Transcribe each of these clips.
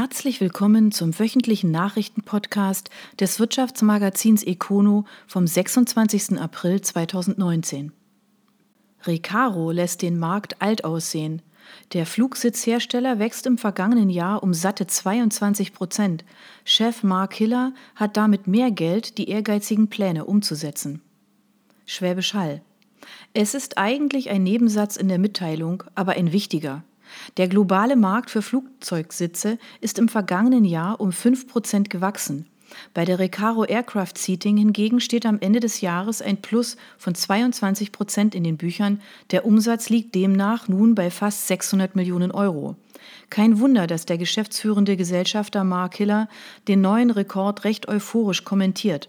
Herzlich willkommen zum wöchentlichen Nachrichtenpodcast des Wirtschaftsmagazins Econo vom 26. April 2019. Recaro lässt den Markt alt aussehen. Der Flugsitzhersteller wächst im vergangenen Jahr um satte 22 Prozent. Chef Mark Hiller hat damit mehr Geld, die ehrgeizigen Pläne umzusetzen. Schwäbisch Hall. Es ist eigentlich ein Nebensatz in der Mitteilung, aber ein wichtiger. Der globale Markt für Flugzeugsitze ist im vergangenen Jahr um 5% gewachsen. Bei der Recaro Aircraft Seating hingegen steht am Ende des Jahres ein Plus von 22 Prozent in den Büchern. Der Umsatz liegt demnach nun bei fast 600 Millionen Euro. Kein Wunder, dass der geschäftsführende Gesellschafter Mark Hiller den neuen Rekord recht euphorisch kommentiert.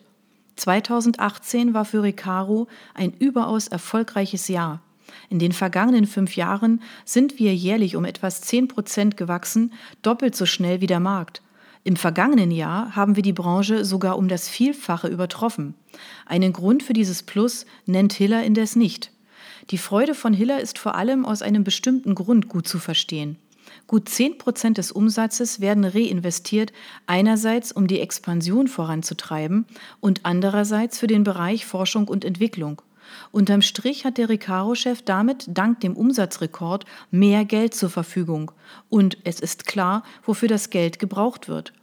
2018 war für Recaro ein überaus erfolgreiches Jahr. In den vergangenen fünf Jahren sind wir jährlich um etwas 10 Prozent gewachsen, doppelt so schnell wie der Markt. Im vergangenen Jahr haben wir die Branche sogar um das Vielfache übertroffen. Einen Grund für dieses Plus nennt Hiller indes nicht. Die Freude von Hiller ist vor allem aus einem bestimmten Grund gut zu verstehen. Gut 10 Prozent des Umsatzes werden reinvestiert, einerseits um die Expansion voranzutreiben und andererseits für den Bereich Forschung und Entwicklung. Unterm Strich hat der Recaro-Chef damit dank dem Umsatzrekord mehr Geld zur Verfügung. Und es ist klar, wofür das Geld gebraucht wird.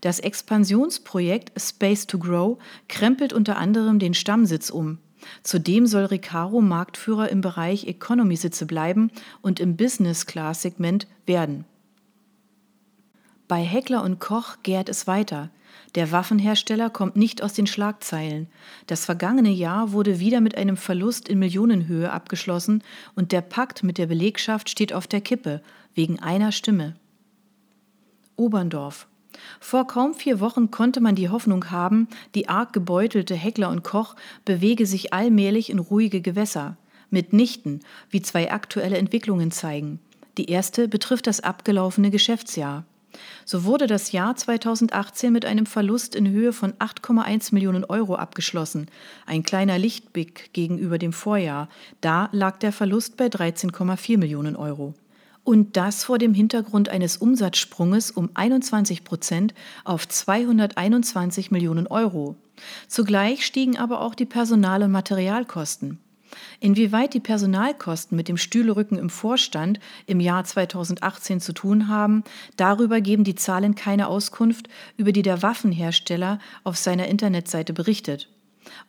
Das Expansionsprojekt Space to Grow krempelt unter anderem den Stammsitz um. Zudem soll Recaro Marktführer im Bereich Economy-Sitze bleiben und im Business-Class-Segment werden. Bei Heckler und Koch gärt es weiter. Der Waffenhersteller kommt nicht aus den Schlagzeilen. Das vergangene Jahr wurde wieder mit einem Verlust in Millionenhöhe abgeschlossen und der Pakt mit der Belegschaft steht auf der Kippe, wegen einer Stimme. Oberndorf. Vor kaum vier Wochen konnte man die Hoffnung haben, die arg gebeutelte Heckler und Koch bewege sich allmählich in ruhige Gewässer. Mitnichten, wie zwei aktuelle Entwicklungen zeigen. Die erste betrifft das abgelaufene Geschäftsjahr. So wurde das Jahr 2018 mit einem Verlust in Höhe von 8,1 Millionen Euro abgeschlossen, ein kleiner Lichtblick gegenüber dem Vorjahr. Da lag der Verlust bei 13,4 Millionen Euro. Und das vor dem Hintergrund eines Umsatzsprunges um 21 Prozent auf 221 Millionen Euro. Zugleich stiegen aber auch die Personal- und Materialkosten. Inwieweit die Personalkosten mit dem Stühlerücken im Vorstand im Jahr 2018 zu tun haben, darüber geben die Zahlen keine Auskunft, über die der Waffenhersteller auf seiner Internetseite berichtet.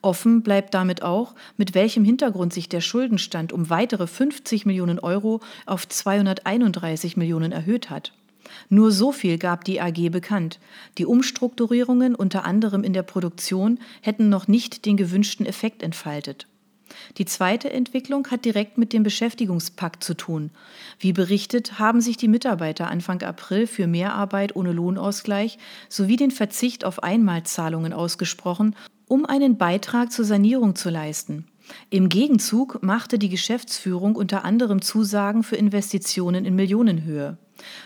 Offen bleibt damit auch, mit welchem Hintergrund sich der Schuldenstand um weitere 50 Millionen Euro auf 231 Millionen erhöht hat. Nur so viel gab die AG bekannt. Die Umstrukturierungen unter anderem in der Produktion hätten noch nicht den gewünschten Effekt entfaltet. Die zweite Entwicklung hat direkt mit dem Beschäftigungspakt zu tun. Wie berichtet, haben sich die Mitarbeiter Anfang April für Mehrarbeit ohne Lohnausgleich sowie den Verzicht auf Einmalzahlungen ausgesprochen, um einen Beitrag zur Sanierung zu leisten. Im Gegenzug machte die Geschäftsführung unter anderem Zusagen für Investitionen in Millionenhöhe.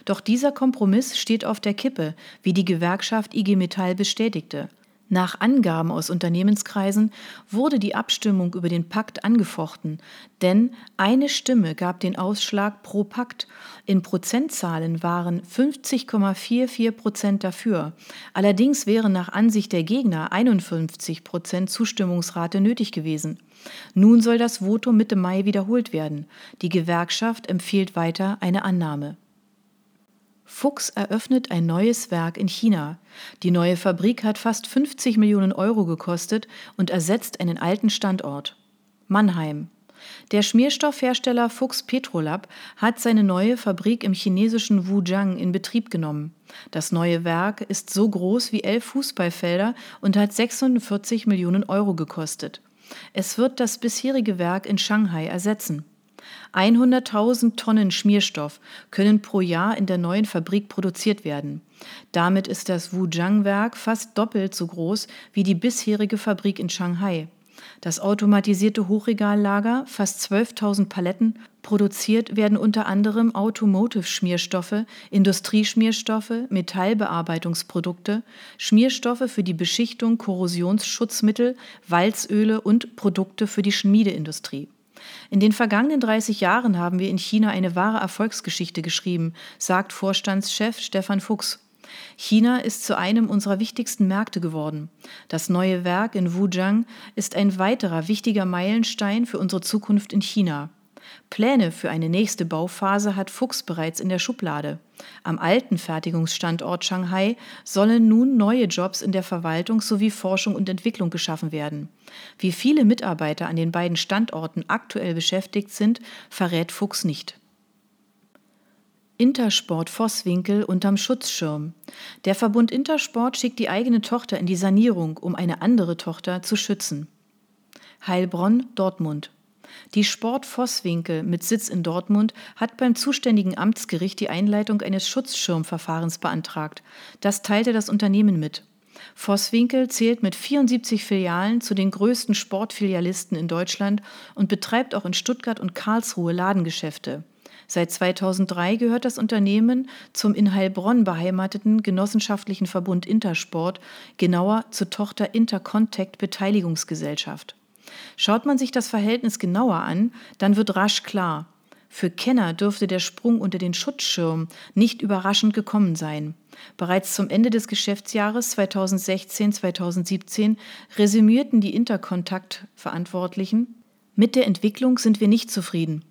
Doch dieser Kompromiss steht auf der Kippe, wie die Gewerkschaft IG Metall bestätigte. Nach Angaben aus Unternehmenskreisen wurde die Abstimmung über den Pakt angefochten, denn eine Stimme gab den Ausschlag pro Pakt. In Prozentzahlen waren 50,44 Prozent dafür. Allerdings wären nach Ansicht der Gegner 51 Prozent Zustimmungsrate nötig gewesen. Nun soll das Votum Mitte Mai wiederholt werden. Die Gewerkschaft empfiehlt weiter eine Annahme. Fuchs eröffnet ein neues Werk in China. Die neue Fabrik hat fast 50 Millionen Euro gekostet und ersetzt einen alten Standort. Mannheim. Der Schmierstoffhersteller Fuchs Petrolab hat seine neue Fabrik im chinesischen Wujiang in Betrieb genommen. Das neue Werk ist so groß wie elf Fußballfelder und hat 46 Millionen Euro gekostet. Es wird das bisherige Werk in Shanghai ersetzen. 100.000 Tonnen Schmierstoff können pro Jahr in der neuen Fabrik produziert werden. Damit ist das Wujiang-Werk fast doppelt so groß wie die bisherige Fabrik in Shanghai. Das automatisierte Hochregallager, fast 12.000 Paletten, produziert werden unter anderem Automotive-Schmierstoffe, Industrieschmierstoffe, Metallbearbeitungsprodukte, Schmierstoffe für die Beschichtung, Korrosionsschutzmittel, Walzöle und Produkte für die Schmiedeindustrie. In den vergangenen 30 Jahren haben wir in China eine wahre Erfolgsgeschichte geschrieben, sagt Vorstandschef Stefan Fuchs. China ist zu einem unserer wichtigsten Märkte geworden. Das neue Werk in Wujiang ist ein weiterer wichtiger Meilenstein für unsere Zukunft in China. Pläne für eine nächste Bauphase hat Fuchs bereits in der Schublade. Am alten Fertigungsstandort Shanghai sollen nun neue Jobs in der Verwaltung sowie Forschung und Entwicklung geschaffen werden. Wie viele Mitarbeiter an den beiden Standorten aktuell beschäftigt sind, verrät Fuchs nicht. Intersport Vosswinkel unterm Schutzschirm. Der Verbund Intersport schickt die eigene Tochter in die Sanierung, um eine andere Tochter zu schützen. Heilbronn, Dortmund. Die Sport Vosswinkel mit Sitz in Dortmund hat beim zuständigen Amtsgericht die Einleitung eines Schutzschirmverfahrens beantragt. Das teilte das Unternehmen mit. Vosswinkel zählt mit 74 Filialen zu den größten Sportfilialisten in Deutschland und betreibt auch in Stuttgart und Karlsruhe Ladengeschäfte. Seit 2003 gehört das Unternehmen zum in Heilbronn beheimateten genossenschaftlichen Verbund Intersport, genauer zur Tochter Intercontact Beteiligungsgesellschaft. Schaut man sich das Verhältnis genauer an, dann wird rasch klar, für Kenner dürfte der Sprung unter den Schutzschirm nicht überraschend gekommen sein. Bereits zum Ende des Geschäftsjahres 2016-2017 resümierten die Interkontakt-Verantwortlichen, mit der Entwicklung sind wir nicht zufrieden.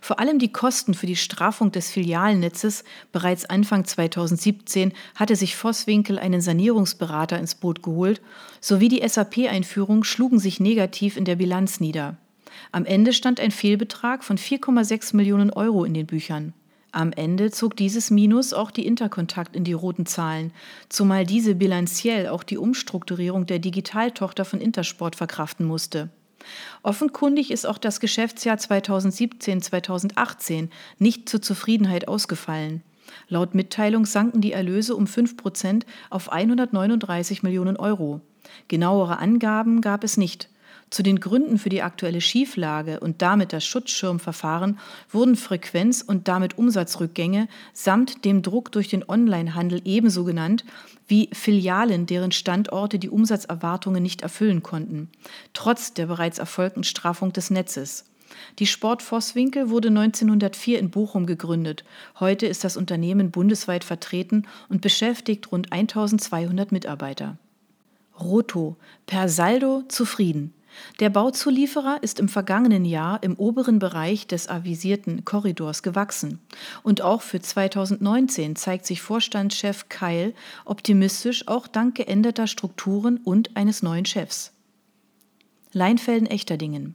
Vor allem die Kosten für die Straffung des Filialnetzes bereits Anfang 2017 hatte sich Vosswinkel einen Sanierungsberater ins Boot geholt, sowie die SAP-Einführung schlugen sich negativ in der Bilanz nieder. Am Ende stand ein Fehlbetrag von 4,6 Millionen Euro in den Büchern. Am Ende zog dieses Minus auch die Interkontakt in die roten Zahlen, zumal diese bilanziell auch die Umstrukturierung der Digitaltochter von Intersport verkraften musste. Offenkundig ist auch das Geschäftsjahr 2017-2018 nicht zur Zufriedenheit ausgefallen. Laut Mitteilung sanken die Erlöse um 5 Prozent auf 139 Millionen Euro. Genauere Angaben gab es nicht. Zu den Gründen für die aktuelle Schieflage und damit das Schutzschirmverfahren wurden Frequenz und damit Umsatzrückgänge samt dem Druck durch den Onlinehandel ebenso genannt wie Filialen, deren Standorte die Umsatzerwartungen nicht erfüllen konnten, trotz der bereits erfolgten Straffung des Netzes. Die Sport Vosswinkel wurde 1904 in Bochum gegründet. Heute ist das Unternehmen bundesweit vertreten und beschäftigt rund 1200 Mitarbeiter. Roto, per Saldo zufrieden. Der Bauzulieferer ist im vergangenen Jahr im oberen Bereich des avisierten Korridors gewachsen. Und auch für 2019 zeigt sich Vorstandschef Keil optimistisch, auch dank geänderter Strukturen und eines neuen Chefs. Leinfelden-Echterdingen.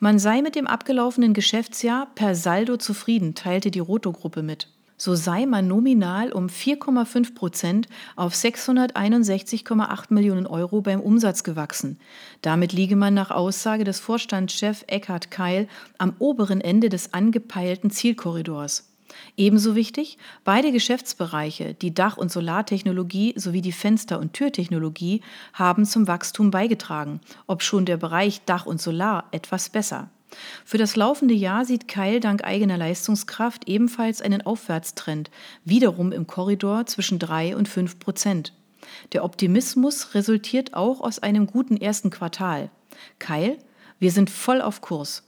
Man sei mit dem abgelaufenen Geschäftsjahr per Saldo zufrieden, teilte die Roto-Gruppe mit so sei man nominal um 4,5 Prozent auf 661,8 Millionen Euro beim Umsatz gewachsen. Damit liege man nach Aussage des Vorstandschefs Eckhard Keil am oberen Ende des angepeilten Zielkorridors. Ebenso wichtig, beide Geschäftsbereiche, die Dach- und Solartechnologie sowie die Fenster- und Türtechnologie, haben zum Wachstum beigetragen, ob schon der Bereich Dach und Solar etwas besser. Für das laufende Jahr sieht Keil dank eigener Leistungskraft ebenfalls einen Aufwärtstrend, wiederum im Korridor zwischen 3 und 5 Prozent. Der Optimismus resultiert auch aus einem guten ersten Quartal. Keil, wir sind voll auf Kurs.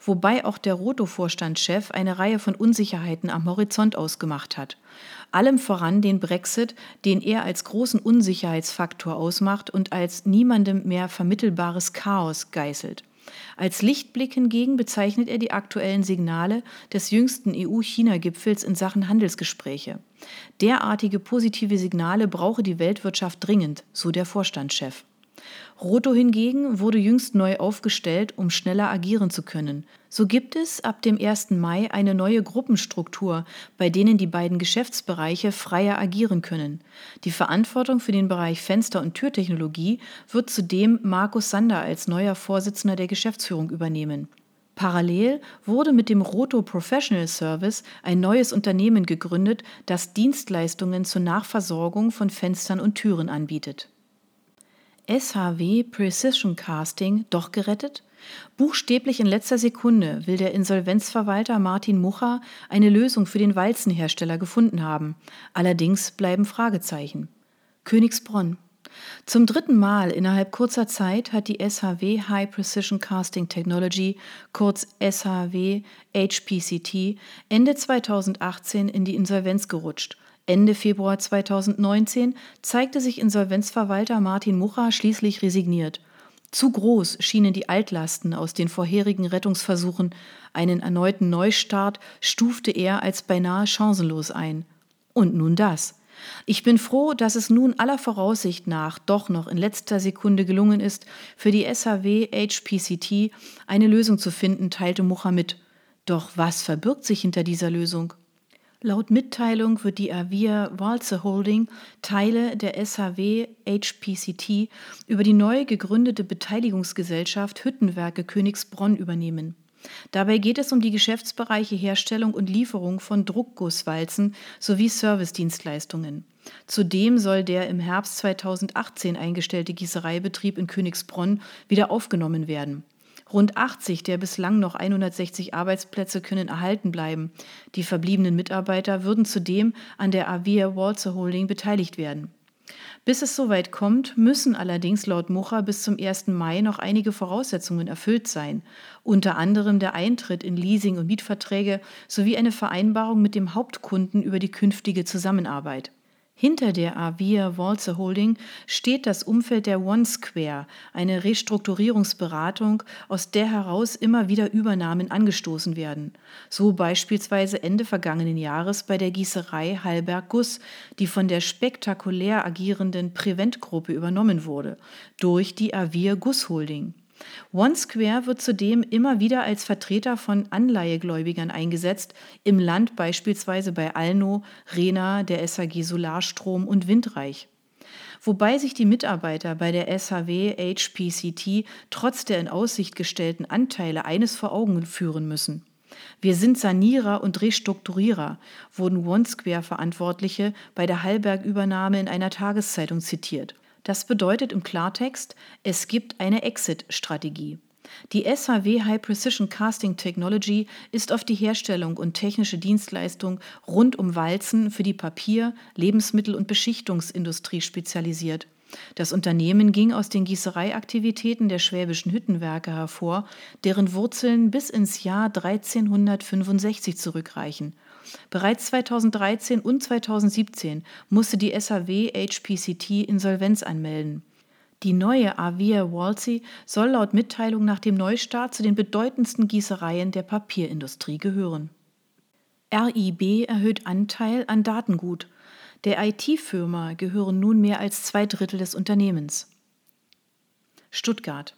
Wobei auch der Roto-Vorstandschef eine Reihe von Unsicherheiten am Horizont ausgemacht hat. Allem voran den Brexit, den er als großen Unsicherheitsfaktor ausmacht und als niemandem mehr vermittelbares Chaos geißelt. Als Lichtblick hingegen bezeichnet er die aktuellen Signale des jüngsten EU-China-Gipfels in Sachen Handelsgespräche. Derartige positive Signale brauche die Weltwirtschaft dringend, so der Vorstandschef. Roto hingegen wurde jüngst neu aufgestellt, um schneller agieren zu können. So gibt es ab dem 1. Mai eine neue Gruppenstruktur, bei denen die beiden Geschäftsbereiche freier agieren können. Die Verantwortung für den Bereich Fenster- und Türtechnologie wird zudem Markus Sander als neuer Vorsitzender der Geschäftsführung übernehmen. Parallel wurde mit dem Roto Professional Service ein neues Unternehmen gegründet, das Dienstleistungen zur Nachversorgung von Fenstern und Türen anbietet. SHW Precision Casting doch gerettet? Buchstäblich in letzter Sekunde will der Insolvenzverwalter Martin Mucha eine Lösung für den Walzenhersteller gefunden haben. Allerdings bleiben Fragezeichen. Königsbronn. Zum dritten Mal innerhalb kurzer Zeit hat die SHW High Precision Casting Technology, kurz SHW HPCT, Ende 2018 in die Insolvenz gerutscht Ende Februar 2019 zeigte sich Insolvenzverwalter Martin Mucha schließlich resigniert. Zu groß schienen die Altlasten aus den vorherigen Rettungsversuchen. Einen erneuten Neustart stufte er als beinahe chancenlos ein. Und nun das. Ich bin froh, dass es nun aller Voraussicht nach doch noch in letzter Sekunde gelungen ist, für die SAW HPCT eine Lösung zu finden, teilte Mohammed. Doch was verbirgt sich hinter dieser Lösung? Laut Mitteilung wird die Avia Walze Holding Teile der SAW HPCT über die neu gegründete Beteiligungsgesellschaft Hüttenwerke Königsbronn übernehmen. Dabei geht es um die Geschäftsbereiche Herstellung und Lieferung von Druckgusswalzen sowie Servicedienstleistungen. Zudem soll der im Herbst 2018 eingestellte Gießereibetrieb in Königsbronn wieder aufgenommen werden. Rund 80 der bislang noch 160 Arbeitsplätze können erhalten bleiben. Die verbliebenen Mitarbeiter würden zudem an der Avia Walzer Holding beteiligt werden. Bis es soweit kommt, müssen allerdings laut Mucha bis zum 1. Mai noch einige Voraussetzungen erfüllt sein, unter anderem der Eintritt in Leasing- und Mietverträge sowie eine Vereinbarung mit dem Hauptkunden über die künftige Zusammenarbeit. Hinter der Avia Walzer Holding steht das Umfeld der One Square, eine Restrukturierungsberatung, aus der heraus immer wieder Übernahmen angestoßen werden. So beispielsweise Ende vergangenen Jahres bei der Gießerei Hallberg Guss, die von der spektakulär agierenden Prevent-Gruppe übernommen wurde, durch die Avia Guss Holding. OneSquare wird zudem immer wieder als Vertreter von Anleihegläubigern eingesetzt, im Land beispielsweise bei Alno, Rena, der SAG Solarstrom und Windreich. Wobei sich die Mitarbeiter bei der SAW HPCT trotz der in Aussicht gestellten Anteile eines vor Augen führen müssen. Wir sind Sanierer und Restrukturierer, wurden OneSquare-Verantwortliche bei der Hallberg-Übernahme in einer Tageszeitung zitiert. Das bedeutet im Klartext, es gibt eine Exit-Strategie. Die SAW High Precision Casting Technology ist auf die Herstellung und technische Dienstleistung rund um Walzen für die Papier-, Lebensmittel- und Beschichtungsindustrie spezialisiert. Das Unternehmen ging aus den Gießereiaktivitäten der Schwäbischen Hüttenwerke hervor, deren Wurzeln bis ins Jahr 1365 zurückreichen. Bereits 2013 und 2017 musste die SAW HPCT Insolvenz anmelden. Die neue Avia Walsey soll laut Mitteilung nach dem Neustart zu den bedeutendsten Gießereien der Papierindustrie gehören. RIB erhöht Anteil an Datengut. Der IT-Firma gehören nun mehr als zwei Drittel des Unternehmens. Stuttgart.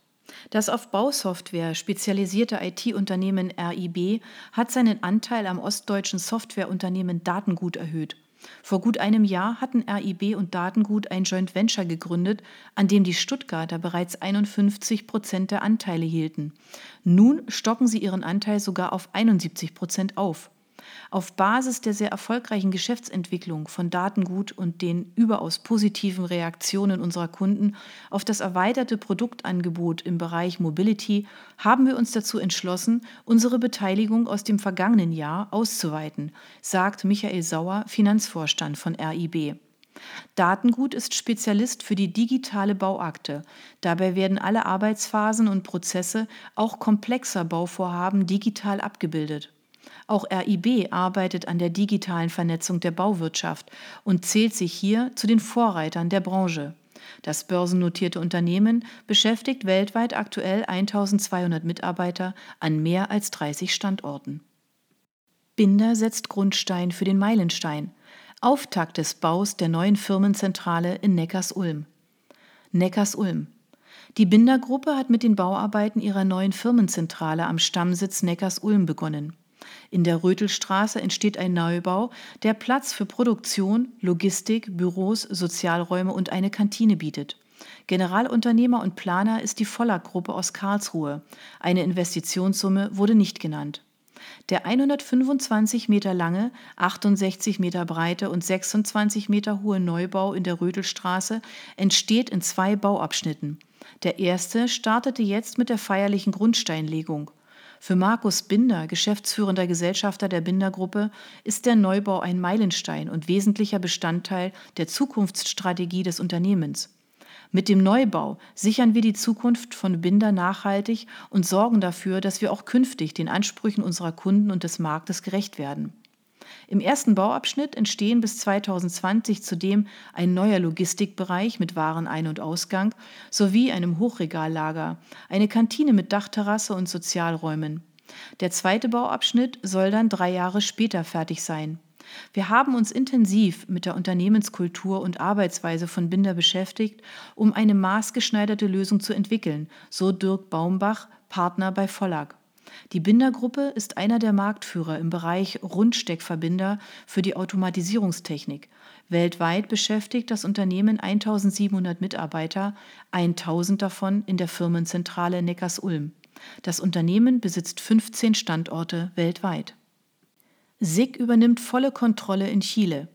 Das auf Bausoftware spezialisierte IT-Unternehmen RIB hat seinen Anteil am ostdeutschen Softwareunternehmen Datengut erhöht. Vor gut einem Jahr hatten RIB und Datengut ein Joint Venture gegründet, an dem die Stuttgarter bereits 51 Prozent der Anteile hielten. Nun stocken sie ihren Anteil sogar auf 71 Prozent auf. Auf Basis der sehr erfolgreichen Geschäftsentwicklung von Datengut und den überaus positiven Reaktionen unserer Kunden auf das erweiterte Produktangebot im Bereich Mobility haben wir uns dazu entschlossen, unsere Beteiligung aus dem vergangenen Jahr auszuweiten, sagt Michael Sauer, Finanzvorstand von RIB. Datengut ist Spezialist für die digitale Bauakte. Dabei werden alle Arbeitsphasen und Prozesse, auch komplexer Bauvorhaben, digital abgebildet. Auch RIB arbeitet an der digitalen Vernetzung der Bauwirtschaft und zählt sich hier zu den Vorreitern der Branche. Das börsennotierte Unternehmen beschäftigt weltweit aktuell 1200 Mitarbeiter an mehr als 30 Standorten. Binder setzt Grundstein für den Meilenstein. Auftakt des Baus der neuen Firmenzentrale in Neckars-Ulm. Neckars-Ulm. Die Binder-Gruppe hat mit den Bauarbeiten ihrer neuen Firmenzentrale am Stammsitz Neckars-Ulm begonnen. In der Rötelstraße entsteht ein Neubau, der Platz für Produktion, Logistik, Büros, Sozialräume und eine Kantine bietet. Generalunternehmer und Planer ist die Vollack-Gruppe aus Karlsruhe. Eine Investitionssumme wurde nicht genannt. Der 125 Meter lange, 68 Meter breite und 26 Meter hohe Neubau in der Rötelstraße entsteht in zwei Bauabschnitten. Der erste startete jetzt mit der feierlichen Grundsteinlegung. Für Markus Binder, geschäftsführender Gesellschafter der Binder-Gruppe, ist der Neubau ein Meilenstein und wesentlicher Bestandteil der Zukunftsstrategie des Unternehmens. Mit dem Neubau sichern wir die Zukunft von Binder nachhaltig und sorgen dafür, dass wir auch künftig den Ansprüchen unserer Kunden und des Marktes gerecht werden. Im ersten Bauabschnitt entstehen bis 2020 zudem ein neuer Logistikbereich mit Warenein- und Ausgang sowie einem Hochregallager, eine Kantine mit Dachterrasse und Sozialräumen. Der zweite Bauabschnitt soll dann drei Jahre später fertig sein. Wir haben uns intensiv mit der Unternehmenskultur und Arbeitsweise von Binder beschäftigt, um eine maßgeschneiderte Lösung zu entwickeln, so Dirk Baumbach, Partner bei Vollag. Die Binder-Gruppe ist einer der Marktführer im Bereich Rundsteckverbinder für die Automatisierungstechnik. Weltweit beschäftigt das Unternehmen 1700 Mitarbeiter, 1000 davon in der Firmenzentrale Neckars-Ulm. Das Unternehmen besitzt 15 Standorte weltweit. SIG übernimmt volle Kontrolle in Chile.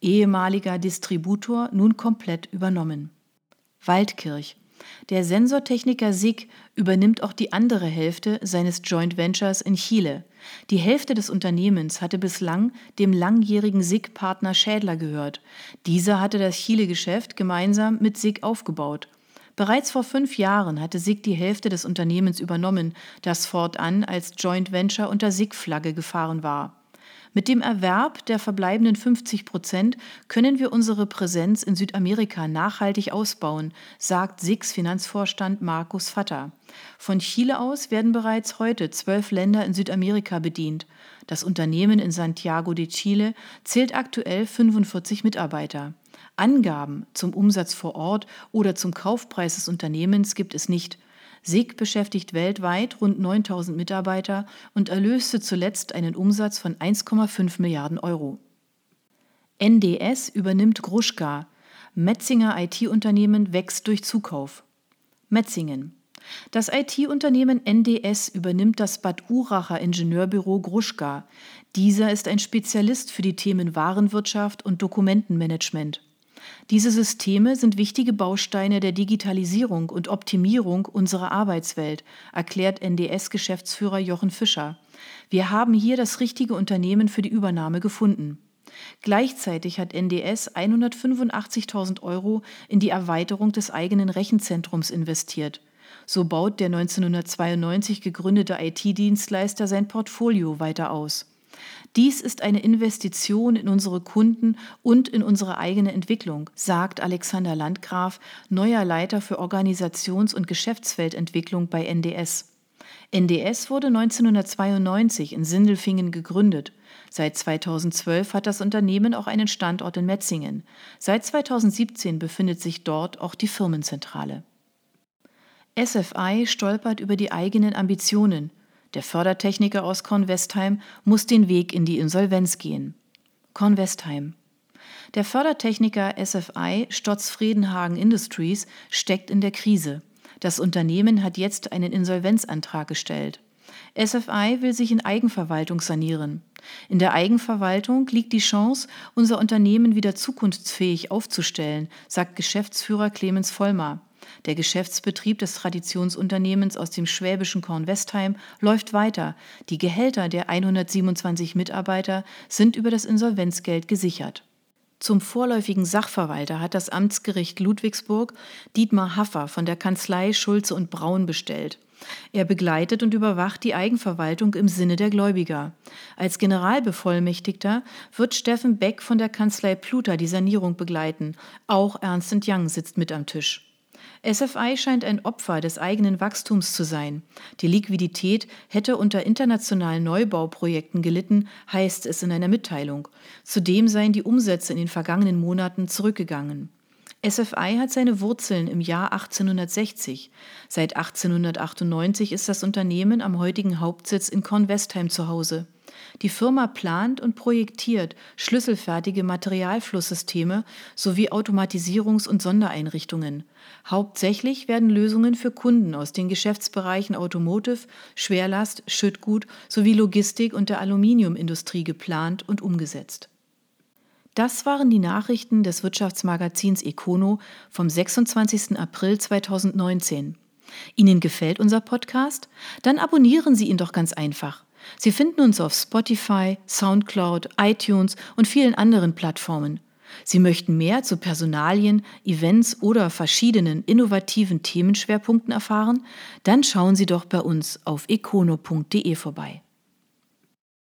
Ehemaliger Distributor nun komplett übernommen. Waldkirch. Der Sensortechniker SIG übernimmt auch die andere Hälfte seines Joint Ventures in Chile. Die Hälfte des Unternehmens hatte bislang dem langjährigen SIG-Partner Schädler gehört. Dieser hatte das Chile-Geschäft gemeinsam mit SIG aufgebaut. Bereits vor fünf Jahren hatte SIG die Hälfte des Unternehmens übernommen, das fortan als Joint Venture unter SIG-Flagge gefahren war. Mit dem Erwerb der verbleibenden 50 Prozent können wir unsere Präsenz in Südamerika nachhaltig ausbauen, sagt SIGs Finanzvorstand Markus Vatter. Von Chile aus werden bereits heute zwölf Länder in Südamerika bedient. Das Unternehmen in Santiago de Chile zählt aktuell 45 Mitarbeiter. Angaben zum Umsatz vor Ort oder zum Kaufpreis des Unternehmens gibt es nicht. SIG beschäftigt weltweit rund 9000 Mitarbeiter und erlöste zuletzt einen Umsatz von 1,5 Milliarden Euro. NDS übernimmt Gruschka. Metzinger IT-Unternehmen wächst durch Zukauf. Metzingen. Das IT-Unternehmen NDS übernimmt das Bad Uracher Ingenieurbüro Gruschka. Dieser ist ein Spezialist für die Themen Warenwirtschaft und Dokumentenmanagement. Diese Systeme sind wichtige Bausteine der Digitalisierung und Optimierung unserer Arbeitswelt, erklärt NDS-Geschäftsführer Jochen Fischer. Wir haben hier das richtige Unternehmen für die Übernahme gefunden. Gleichzeitig hat NDS 185.000 Euro in die Erweiterung des eigenen Rechenzentrums investiert. So baut der 1992 gegründete IT-Dienstleister sein Portfolio weiter aus. Dies ist eine Investition in unsere Kunden und in unsere eigene Entwicklung, sagt Alexander Landgraf, neuer Leiter für Organisations- und Geschäftsfeldentwicklung bei NDS. NDS wurde 1992 in Sindelfingen gegründet. Seit 2012 hat das Unternehmen auch einen Standort in Metzingen. Seit 2017 befindet sich dort auch die Firmenzentrale. SFI stolpert über die eigenen Ambitionen. Der Fördertechniker aus Kornwestheim muss den Weg in die Insolvenz gehen. Kornwestheim. Der Fördertechniker SFI Stotz Friedenhagen Industries steckt in der Krise. Das Unternehmen hat jetzt einen Insolvenzantrag gestellt. SFI will sich in Eigenverwaltung sanieren. In der Eigenverwaltung liegt die Chance, unser Unternehmen wieder zukunftsfähig aufzustellen, sagt Geschäftsführer Clemens Vollmer. Der Geschäftsbetrieb des Traditionsunternehmens aus dem schwäbischen Kornwestheim läuft weiter. Die Gehälter der 127 Mitarbeiter sind über das Insolvenzgeld gesichert. Zum vorläufigen Sachverwalter hat das Amtsgericht Ludwigsburg Dietmar Haffer von der Kanzlei Schulze und Braun bestellt. Er begleitet und überwacht die Eigenverwaltung im Sinne der Gläubiger. Als Generalbevollmächtigter wird Steffen Beck von der Kanzlei Pluter die Sanierung begleiten. Auch Ernst Young sitzt mit am Tisch. SFI scheint ein Opfer des eigenen Wachstums zu sein. Die Liquidität hätte unter internationalen Neubauprojekten gelitten, heißt es in einer Mitteilung. Zudem seien die Umsätze in den vergangenen Monaten zurückgegangen. SFI hat seine Wurzeln im Jahr 1860. Seit 1898 ist das Unternehmen am heutigen Hauptsitz in Kornwestheim zu Hause. Die Firma plant und projektiert schlüsselfertige Materialflusssysteme sowie Automatisierungs- und Sondereinrichtungen. Hauptsächlich werden Lösungen für Kunden aus den Geschäftsbereichen Automotive, Schwerlast, Schüttgut sowie Logistik und der Aluminiumindustrie geplant und umgesetzt. Das waren die Nachrichten des Wirtschaftsmagazins Econo vom 26. April 2019. Ihnen gefällt unser Podcast? Dann abonnieren Sie ihn doch ganz einfach. Sie finden uns auf Spotify, SoundCloud, iTunes und vielen anderen Plattformen. Sie möchten mehr zu Personalien, Events oder verschiedenen innovativen Themenschwerpunkten erfahren? Dann schauen Sie doch bei uns auf econo.de vorbei.